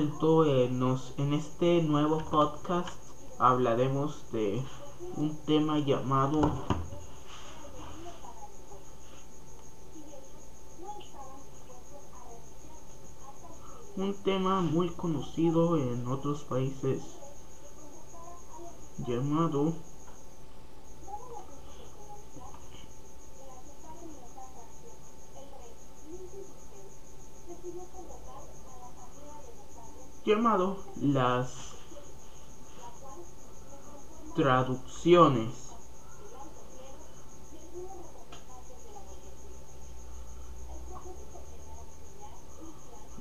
He vuelto en, en este nuevo podcast. Hablaremos de un tema llamado un tema muy conocido en otros países llamado llamado las traducciones.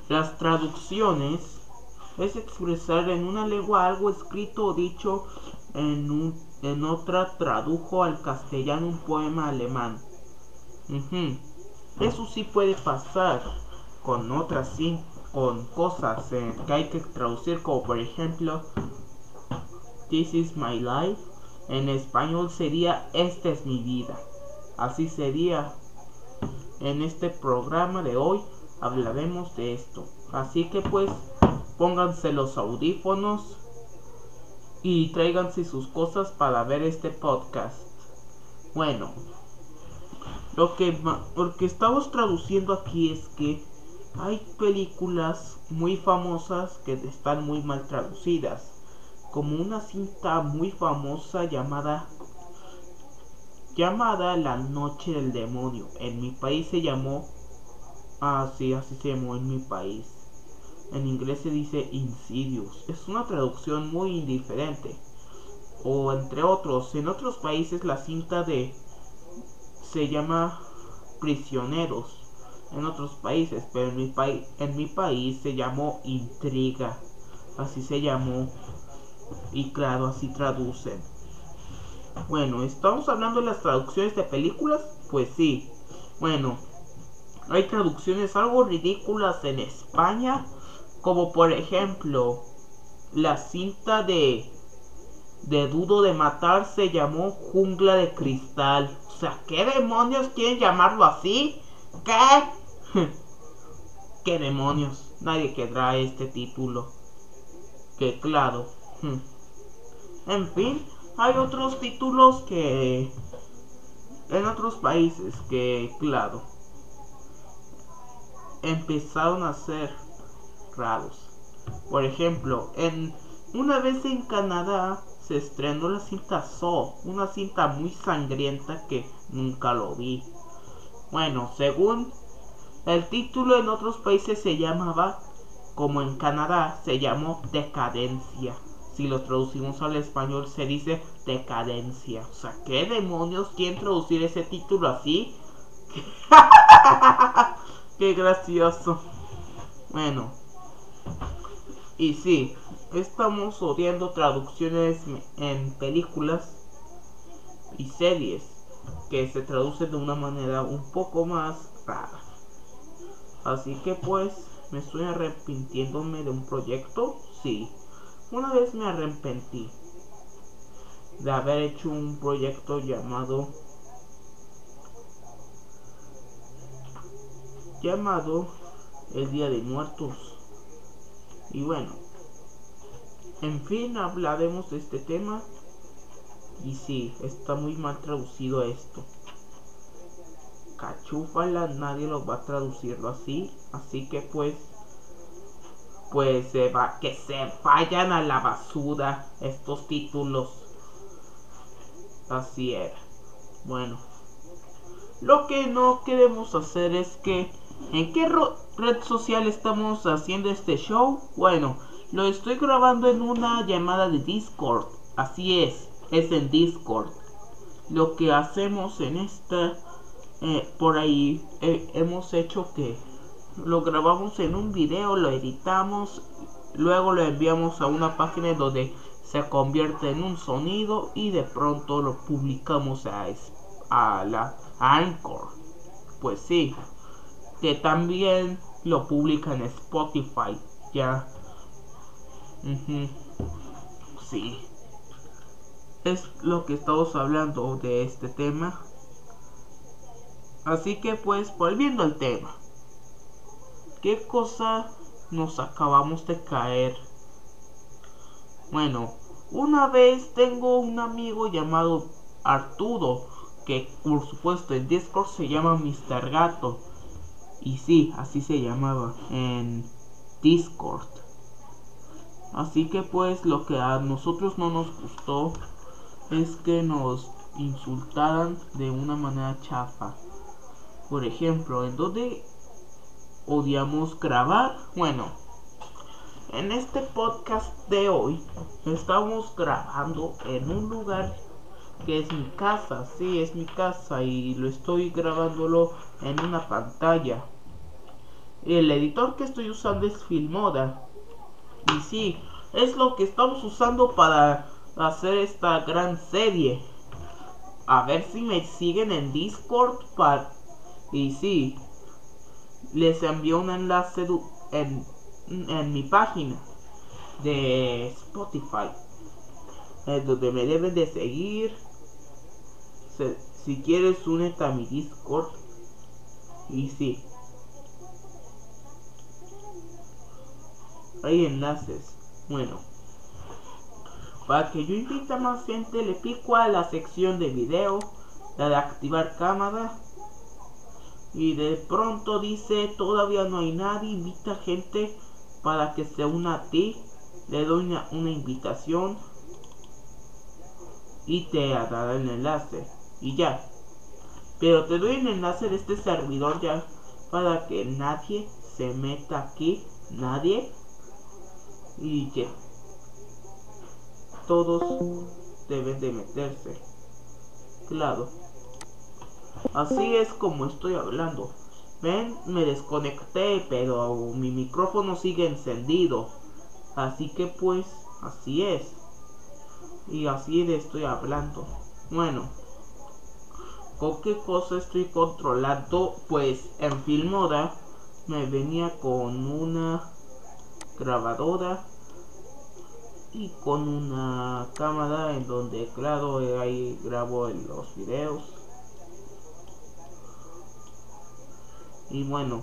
Las traducciones es expresar en una lengua algo escrito o dicho en, en otra tradujo al castellano un poema alemán. Eso sí puede pasar con otras sí con cosas que hay que traducir como por ejemplo This is my life en español sería Esta es mi vida así sería. En este programa de hoy hablaremos de esto. Así que pues pónganse los audífonos y tráiganse sus cosas para ver este podcast. Bueno lo que, lo que estamos traduciendo aquí es que hay películas muy famosas que están muy mal traducidas, como una cinta muy famosa llamada llamada La Noche del Demonio. En mi país se llamó Ah, sí, así se llamó en mi país. En inglés se dice Insidious. Es una traducción muy indiferente. O entre otros, en otros países la cinta de se llama Prisioneros en otros países, pero en mi, país en mi país se llamó intriga, así se llamó y claro, así traducen. Bueno, ¿estamos hablando de las traducciones de películas? Pues sí. Bueno, hay traducciones algo ridículas en España, como por ejemplo, la cinta de de Dudo de Matar se llamó Jungla de Cristal. O sea, ¿qué demonios quieren llamarlo así? ¿Qué? ¿Qué demonios? Nadie querrá este título. Que claro. En fin, hay otros títulos que... En otros países que, claro, empezaron a ser raros. Por ejemplo, en una vez en Canadá se estrenó la cinta So, una cinta muy sangrienta que nunca lo vi. Bueno, según el título en otros países se llamaba, como en Canadá, se llamó Decadencia. Si lo traducimos al español se dice Decadencia. O sea, ¿qué demonios quieren traducir ese título así? Qué gracioso. Bueno. Y sí, estamos odiando traducciones en películas y series que se traducen de una manera un poco más rara. Así que pues, ¿me estoy arrepintiéndome de un proyecto? Sí. Una vez me arrepentí de haber hecho un proyecto llamado llamado el Día de Muertos. Y bueno, en fin, hablaremos de este tema. Y sí, está muy mal traducido esto cachúfala, nadie lo va a traducirlo así, así que pues pues se va que se vayan a la basura estos títulos. Así era. Bueno, lo que no queremos hacer es que ¿en qué red social estamos haciendo este show? Bueno, lo estoy grabando en una llamada de Discord. Así es, es en Discord. Lo que hacemos en esta eh, por ahí eh, hemos hecho que lo grabamos en un video, lo editamos, luego lo enviamos a una página donde se convierte en un sonido y de pronto lo publicamos a, a la Anchor. Pues sí, que también lo publica en Spotify, ya. Sí. Es lo que estamos hablando de este tema. Así que pues volviendo al tema. ¿Qué cosa nos acabamos de caer? Bueno, una vez tengo un amigo llamado Arturo, que por supuesto en Discord se llama Mr. Gato. Y sí, así se llamaba en Discord. Así que pues lo que a nosotros no nos gustó es que nos insultaran de una manera chafa. Por ejemplo, en donde odiamos grabar, bueno, en este podcast de hoy estamos grabando en un lugar que es mi casa, sí, es mi casa y lo estoy grabándolo en una pantalla. El editor que estoy usando es Filmoda. Y sí, es lo que estamos usando para hacer esta gran serie. A ver si me siguen en Discord para... Y sí, les envío un enlace en en mi página de Spotify es donde me deben de seguir. Si quieres únete a mi discord. Y si hay enlaces. Bueno para que yo invite a más gente le pico a la sección de video la de activar cámara y de pronto dice todavía no hay nadie invita gente para que se una a ti, le doy una, invitación y te dará el enlace y ya. Pero te doy el enlace de este servidor ya para que nadie se meta aquí, nadie y ya. Todos deben de meterse. Claro. Así es como estoy hablando. Ven, me desconecté, pero mi micrófono sigue encendido. Así que pues, así es. Y así le estoy hablando. Bueno, ¿con qué cosa estoy controlando? Pues en Filmoda me venía con una grabadora y con una cámara en donde claro ahí grabo los videos Y bueno,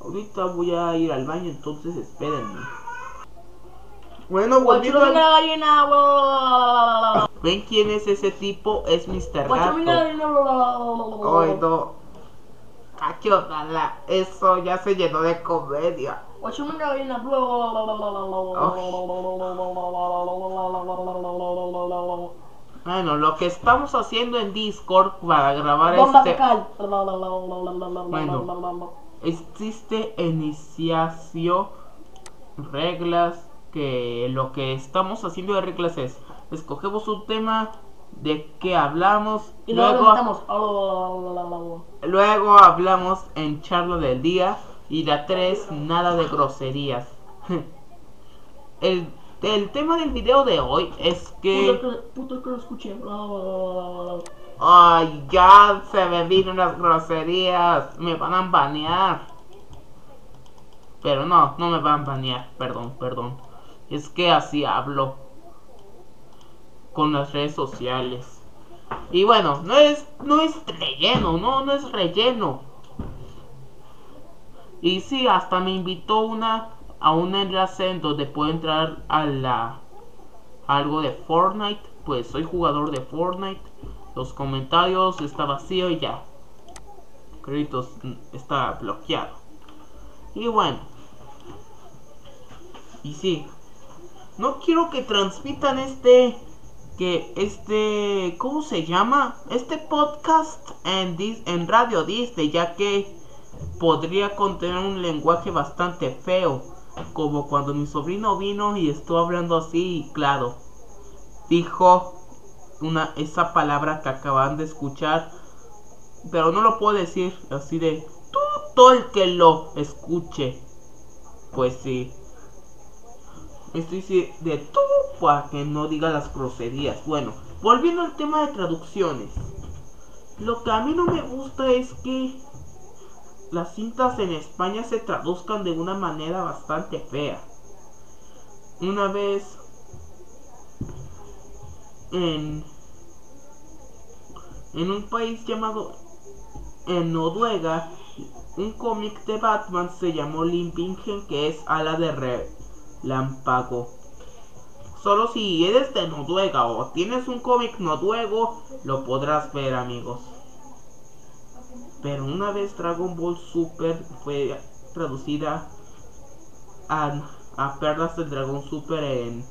ahorita voy a ir al baño, entonces espérenme. Bueno, volviendo ¿Ven quién es ese tipo? Es Mr. Gato. Ay, no. Eso ya se llenó de comedia. Bueno, lo que estamos haciendo en Discord para grabar este... Bueno, existe iniciación, reglas, que lo que estamos haciendo de reglas es, escogemos un tema de que hablamos y luego, luego hablamos en charla del día y la 3 nada de groserías. El el tema del video de hoy es que... Puto que, lo escuché. Ay, ya se me vino unas groserías. Me van a banear. Pero no, no me van a banear. Perdón, perdón. Es que así hablo. Con las redes sociales. Y bueno, no es, no es relleno, no, no es relleno. Y sí, hasta me invitó una a un enlace en donde puedo entrar a la algo de Fortnite. Pues soy jugador de Fortnite. Los comentarios está vacío y ya. Créditos mm, está bloqueado. Y bueno. Y sí. No quiero que transmitan este que este ¿cómo se llama? Este podcast en en Radio Disney, ya que podría contener un lenguaje bastante feo como cuando mi sobrino vino y estuvo hablando así y claro, dijo una esa palabra que acaban de escuchar, pero no lo puedo decir así de todo el que lo escuche. Pues sí. Estoy de todo para que no diga las groserías. Bueno, volviendo al tema de traducciones. Lo que a mí no me gusta es que las cintas en España se traduzcan de una manera bastante fea. Una vez en, en un país llamado en Noruega un cómic de Batman se llamó Limpingen que es ala de relámpago. Solo si eres de Noruega o tienes un cómic noruego, lo podrás ver amigos. Pero una vez Dragon Ball Super fue traducida a, a Perlas del Dragón Super en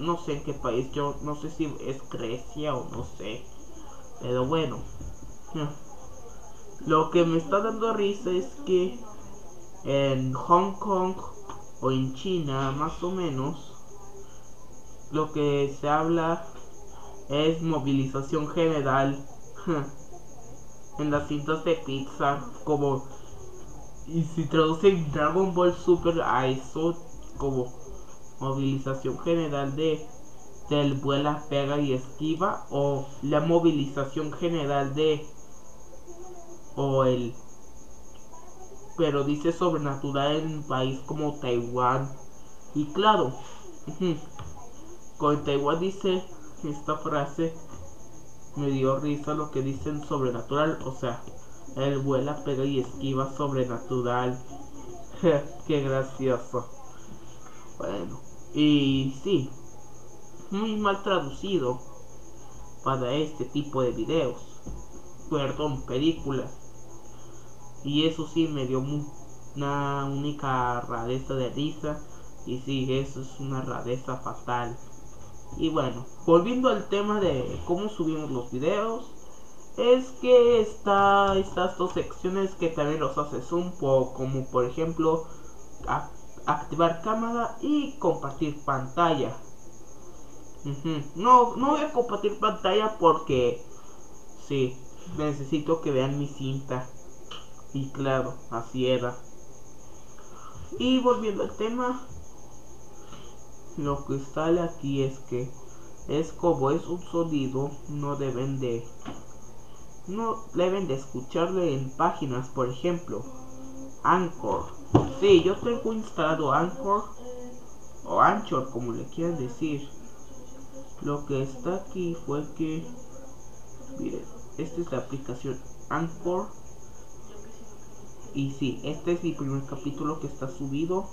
no sé en qué país, yo no sé si es Grecia o no sé. Pero bueno. Lo que me está dando risa es que en Hong Kong o en China más o menos lo que se habla es movilización general en las cintas de Pixar como y si traducen Dragon Ball Super a eso como movilización general de del vuela, pega y esquiva o la movilización general de o el pero dice sobrenatural en un país como Taiwán. Y claro con Taiwán dice esta frase me dio risa lo que dicen sobrenatural o sea el vuela pega y esquiva sobrenatural. Qué gracioso. Bueno y sí muy mal traducido para este tipo de videos. Perdón películas. Y eso sí me dio una única rareza de risa. Y sí eso es una rareza fatal y bueno volviendo al tema de cómo subimos los videos es que está estas dos secciones que también los un poco como por ejemplo activar cámara y compartir pantalla. No no voy a compartir pantalla porque sí necesito que vean mi cinta. Y claro, así era. Y volviendo al tema, lo que sale aquí es que es como es un sonido, no deben de no deben de escucharle en páginas, por ejemplo, Anchor. Sí, yo tengo instalado Anchor o Anchor, como le quieran decir. Lo que está aquí fue que, miren, esta es la aplicación Anchor y sí, este es mi primer capítulo que está subido.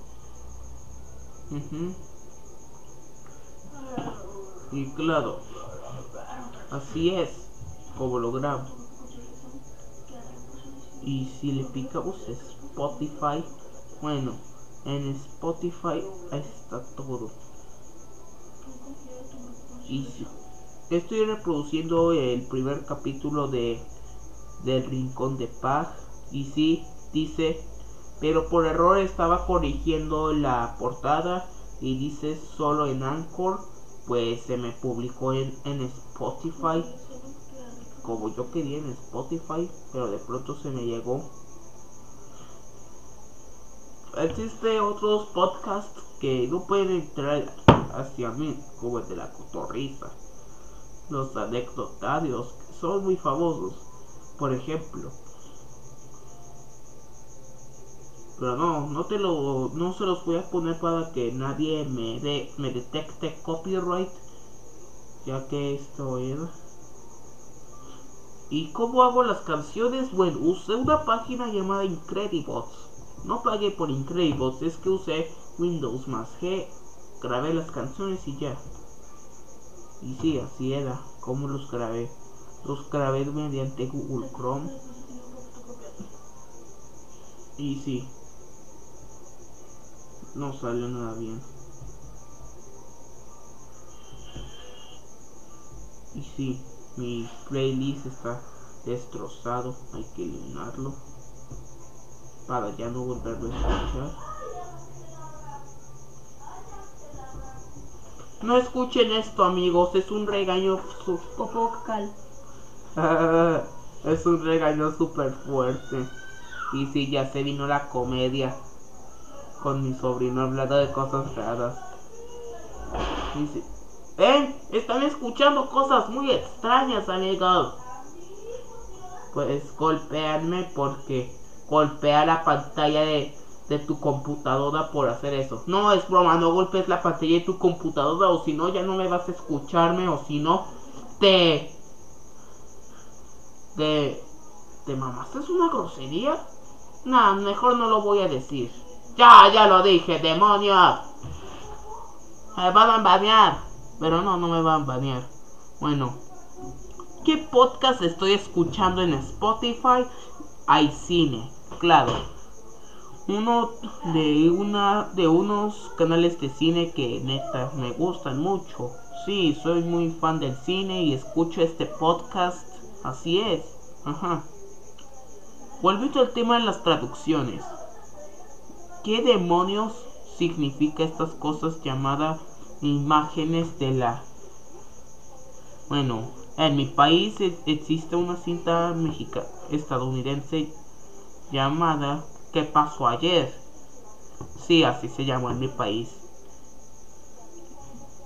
Y claro, así es como lo grabo. Y si le picamos Spotify, bueno, en Spotify está todo. Y si estoy reproduciendo el primer capítulo de del Rincón de Paz. Y sí, dice, pero por error estaba corrigiendo la portada y dice solo en Anchor, pues se me publicó en, en Spotify, como yo quería en Spotify, pero de pronto se me llegó. Existe otros podcasts que no pueden entrar hacia mí, como el de la cotorriza. Los anecdotarios, que son muy famosos. Por ejemplo, pero no no te lo no se los voy a poner para que nadie me de, me detecte copyright ya que esto era. Y cómo hago las canciones bueno usé una página llamada Incredibots. No pagué por Incredibots es que usé Windows más G grabé las canciones y ya. Y sí así era como los grabé. Los grabé mediante Google Chrome. Y sí no salió nada bien. Y si, mi playlist está destrozado, hay que eliminarlo para ya no volverlo a escuchar. No escuchen esto amigos, es un regaño vocal. es un regaño super fuerte. Y si ya se vino la comedia con mi sobrino hablando de cosas raras. Dice, ven, están escuchando cosas muy extrañas, amigos. Pues golpearme porque golpea la pantalla de, de tu computadora por hacer eso. No es broma, no golpes la pantalla de tu computadora o si no ya no me vas a escucharme o si no te... Te... ¿Te mamaste? ¿Es una grosería? Nah, mejor no lo voy a decir. Ya, ya lo dije, demonios. Me van a banear. Pero no, no me van a banear. Bueno. ¿Qué podcast estoy escuchando en Spotify? Hay cine, claro. Uno de una de unos canales de cine que neta me gustan mucho. Sí, soy muy fan del cine y escucho este podcast. Así es. Ajá. Volviendo al tema de las traducciones. ¿Qué demonios significa estas cosas llamadas imágenes de la... Bueno, en mi país existe una cinta mexicana estadounidense llamada ¿Qué pasó ayer? Sí, así se llamó en mi país.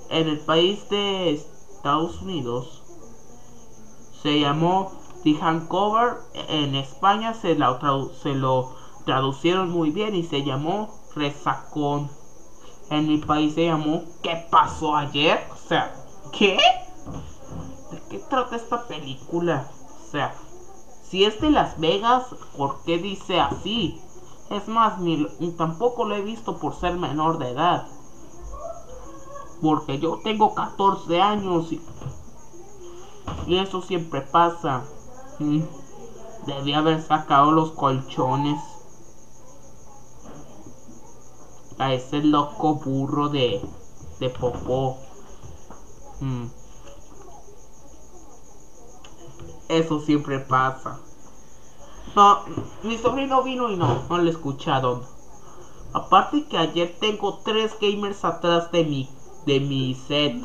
En el país de Estados Unidos se llamó The Hangover. En España se, se lo traducieron muy bien y se llamó Resacón. En mi país se llamó ¿Qué pasó ayer? O sea, ¿qué? ¿De qué trata esta película? O sea, si es de Las Vegas, ¿por qué dice así? Es más, ni, tampoco lo he visto por ser menor de edad. Porque yo tengo 14 años y, y eso siempre pasa. Mm, debí haber sacado los colchones. A ese loco burro de, de popó. Mm. Eso siempre pasa. No, mi sobrino vino y no, no lo escucharon. Aparte que ayer tengo tres gamers atrás de mi, de mi set.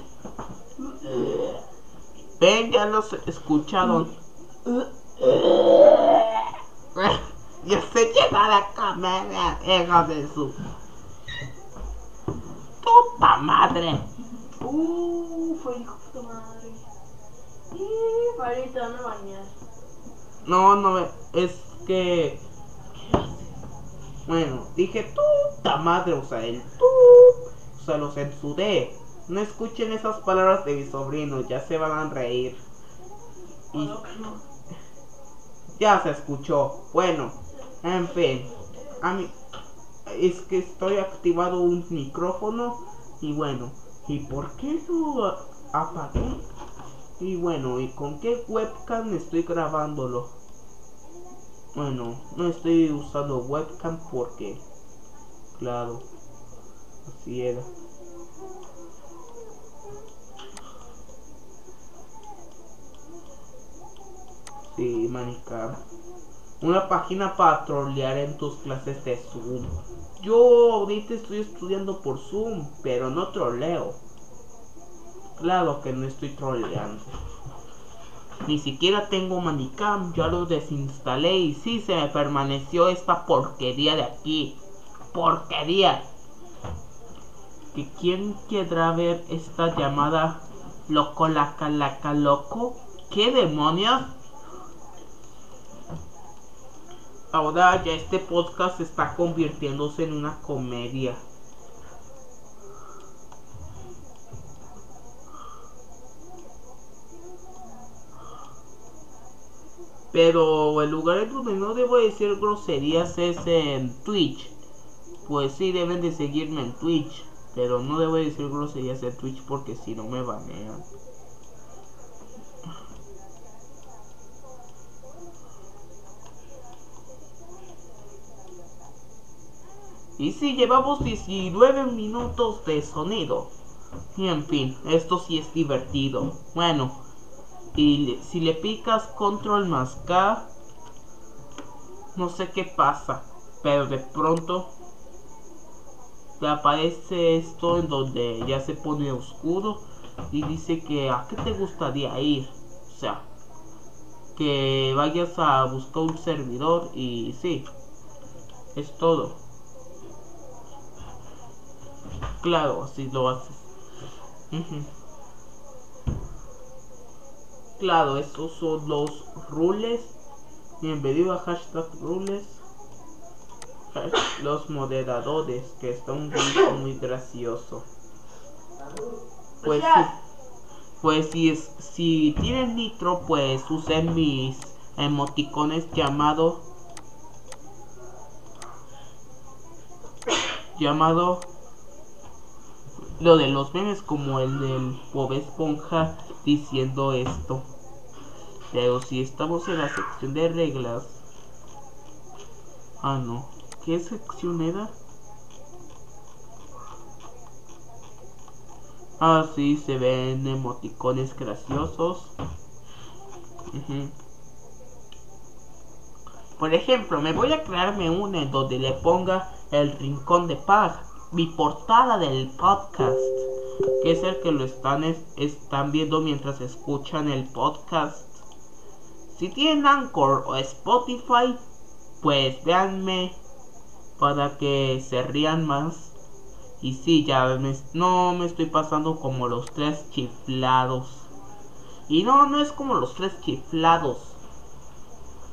Ven, ya los escucharon. Ya se llena la cámara, hija de su madre. Uh, fue hijo de madre. Y me bañar. No, no, es que. Bueno, dije puta madre, o sea, el tú. O sea, lo censuré. No escuchen esas palabras de mi sobrino, ya se van a reír. Y ya se escuchó. Bueno, en fin. A mí es que estoy activado un micrófono y bueno, ¿y por qué lo apagué? Y bueno, ¿y con qué webcam estoy grabándolo? Bueno, no estoy usando webcam porque, claro, así era. Sí, manica. Una página para trolear en tus clases de Zoom. Yo ahorita estoy estudiando por Zoom, pero no troleo. Claro que no estoy troleando. Ni siquiera tengo Manicam, ya lo desinstalé y sí se me permaneció esta porquería de aquí. Porquería. ¿Que quién querrá ver esta llamada loco laca laca loco? ¿Qué demonios? Ahora ya este podcast está convirtiéndose en una comedia. Pero el lugar en donde no debo decir groserías es en Twitch. Pues sí, deben de seguirme en Twitch. Pero no debo decir groserías en Twitch porque si no me banean. Y si llevamos 19 minutos de sonido. Y en fin, esto sí es divertido. Bueno, y si le picas control más K, no sé qué pasa, pero de pronto te aparece esto en donde ya se pone oscuro y dice que a qué te gustaría ir. O sea, que vayas a buscar un servidor y sí, es todo. Claro, así lo haces. Claro, estos son los rules. Bienvenido a hashtag rules. Los moderadores, que está un grito muy gracioso. Pues. Pues si es, si tienen nitro, pues usen mis emoticones llamado llamado lo de los memes como el del Bob Esponja diciendo esto. Pero si estamos en la sección de reglas. Ah, no. ¿Qué sección era? Ah, sí, se ven emoticones graciosos. Por ejemplo, me voy a crearme una en donde le ponga el rincón de paz, mi portada del podcast, que es el que lo están, es- están viendo mientras escuchan el podcast. Si tienen Anchor o Spotify, pues véanme para que se rían más. Y sí, ya me- no me estoy pasando como los tres chiflados. Y no, no es como los tres chiflados.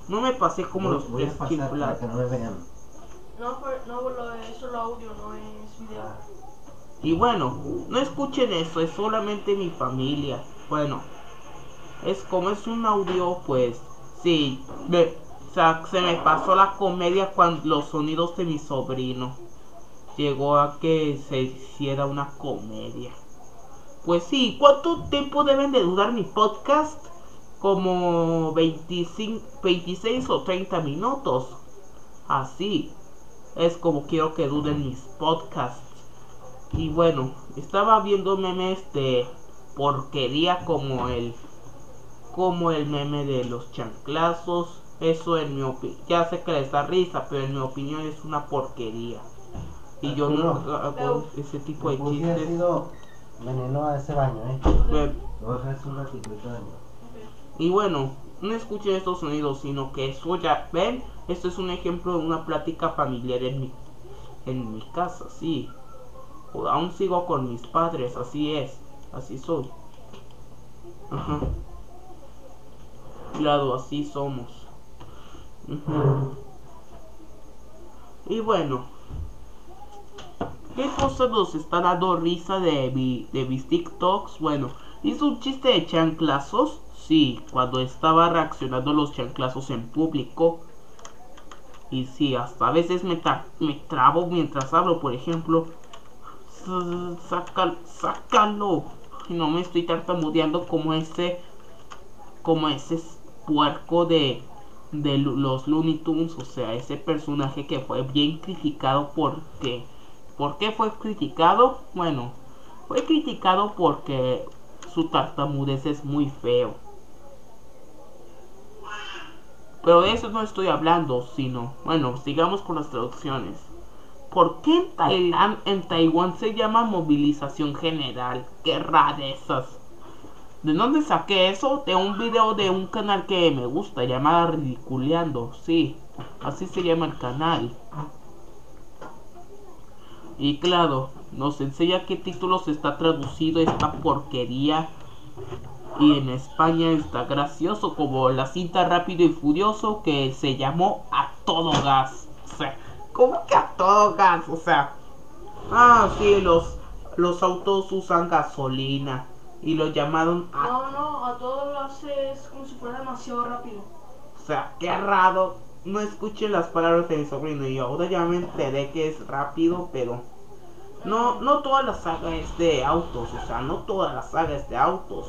No me pasé como Voy- los voy a tres pasar para chiflados. que no me vean. No, no lo es solo audio, no es video. Y bueno, no escuchen eso, es solamente mi familia. Bueno, es como es un audio, pues sí, me- o sea, se me pasó la comedia cuando los sonidos de mi sobrino llegó a que se hiciera una comedia. Pues sí, ¿cuánto tiempo deben de durar mi podcast? Como 25, 26 o 30 minutos. Así es como quiero que duren mis podcasts. Y bueno, estaba viendo memes de porquería como el como el meme de los chanclazos. Eso en mi opinión, ya sé que les da risa, pero en mi opinión es una porquería. Y yo no hago ese tipo de Me chistes. veneno a ese baño, eh. Lo voy a dejar un ratito ahorita vengo. Y bueno, no escuchen estos sonidos, sino que ya ven, esto es un ejemplo de una plática familiar en mi, en mi casa, sí. O- aún sigo con mis padres, así es, así soy. Ajá. Claro, así somos. Ujú. Y bueno, ¿qué cosas nos está dando risa de, mi, de mis TikToks? Bueno, hizo un chiste de chanclazos. Sí, cuando estaba reaccionando los chanclazos en público. Y sí, hasta a veces me, tra- me trabo mientras hablo, por ejemplo. Sácalo. Y no me estoy tartamudeando como ese. Como ese puerco de. De los Looney Tunes. O sea, ese personaje que fue bien criticado porque. ¿Por qué fue criticado? Bueno, fue criticado porque su tartamudez es muy feo. Pero de eso no estoy hablando, sino, bueno, sigamos con las traducciones. ¿Por qué en Tailandia, en Taiwán se llama movilización general? Qué rarezas. ¿De dónde saqué eso? De un video de un canal que me gusta, llamada Ridiculeando. Sí, así se llama el canal. Y claro, nos enseña qué títulos está traducido esta porquería. Y en España está gracioso como la cinta Rápido y Furioso que se llamó A Todo Gas. O sea, ¿cómo que a todo gas? O sea, ah, sí, los, los autos usan gasolina. Y lo llamaron a No, no, a todo lo haces como si fuera demasiado rápido. O sea, qué raro. No escuchen las palabras de mi sobrino. Y ahora ya me enteré que es rápido, pero. No, no toda la saga es de autos. O sea, no toda la saga es de autos.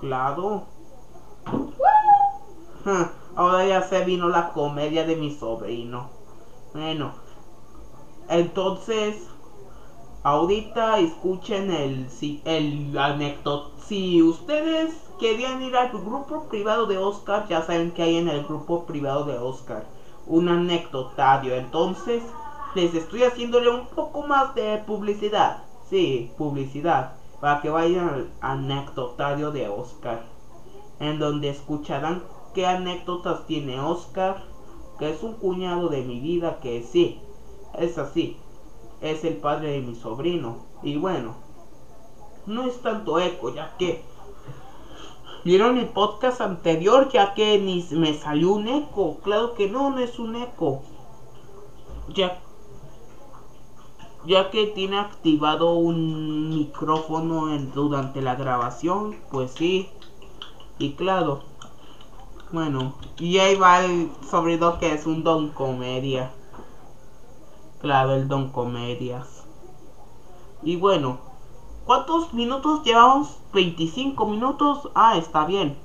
Claro. Ahora ya se vino la comedia de mi sobrino. Bueno. Entonces. Ahorita escuchen el, el anécdota. Si ustedes querían ir al grupo privado de Oscar, ya saben que hay en el grupo privado de Oscar un anecdotario. Entonces, les estoy haciéndole un poco más de publicidad. Sí, publicidad. Para que vayan al anecdotario de Oscar. En donde escucharán qué anécdotas tiene Oscar. Que es un cuñado de mi vida. Que sí, es así es el padre de mi sobrino. Y bueno, no es tanto eco, ya que vieron el podcast anterior, ya que ni me salió un eco. Claro que no, no es un eco. Ya, ya que tiene activado un micrófono durante la grabación, pues sí. Y claro, bueno, y ahí va el sobrino que es un don comedia. Claro, el Don Comedias. Y bueno, ¿cuántos minutos llevamos? 25 minutos. Ah, está bien.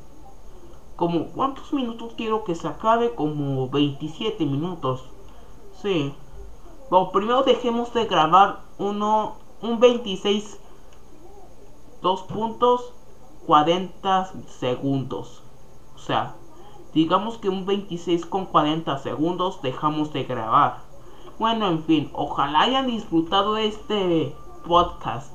Como, ¿cuántos minutos quiero que se acabe? Como 27 minutos. Sí. Bueno, primero dejemos de grabar uno, un 26, dos puntos, 40 segundos. O sea, digamos que un 26 con 40 segundos dejamos de grabar. Bueno, en fin, ojalá hayan disfrutado este podcast.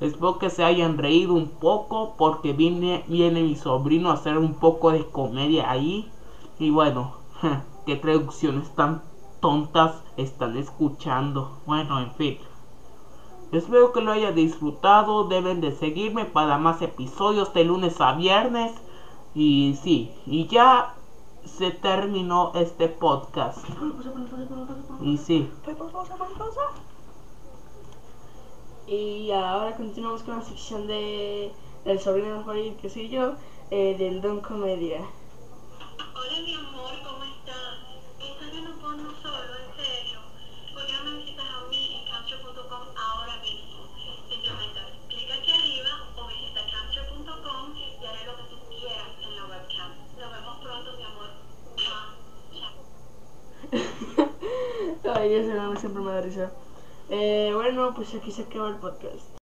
Espero que se hayan reído un poco porque viene, viene mi sobrino a hacer un poco de comedia ahí. Y bueno, qué traducciones tan tontas están escuchando. Bueno, en fin. Espero que lo hayan disfrutado. Deben de seguirme para más episodios de lunes a viernes. Y sí, y ya se terminó este podcast. Y sí. Y ahora continuamos con la sección de del sobrino Jorge, que soy yo, eh, del Don Comedia. Hola mi amor, ¿cómo estás? Estás viendo porno solo, en serio. ¿Por qué no me visitas a mí en camcho.com ahora mismo? Simplemente clic aquí arriba o visita camcho.com y haré lo que tú quieras en la webcam. Nos vemos pronto, mi amor. Ay, ese nombre siempre me da risa. Eh, bueno, pues aquí se acaba el podcast.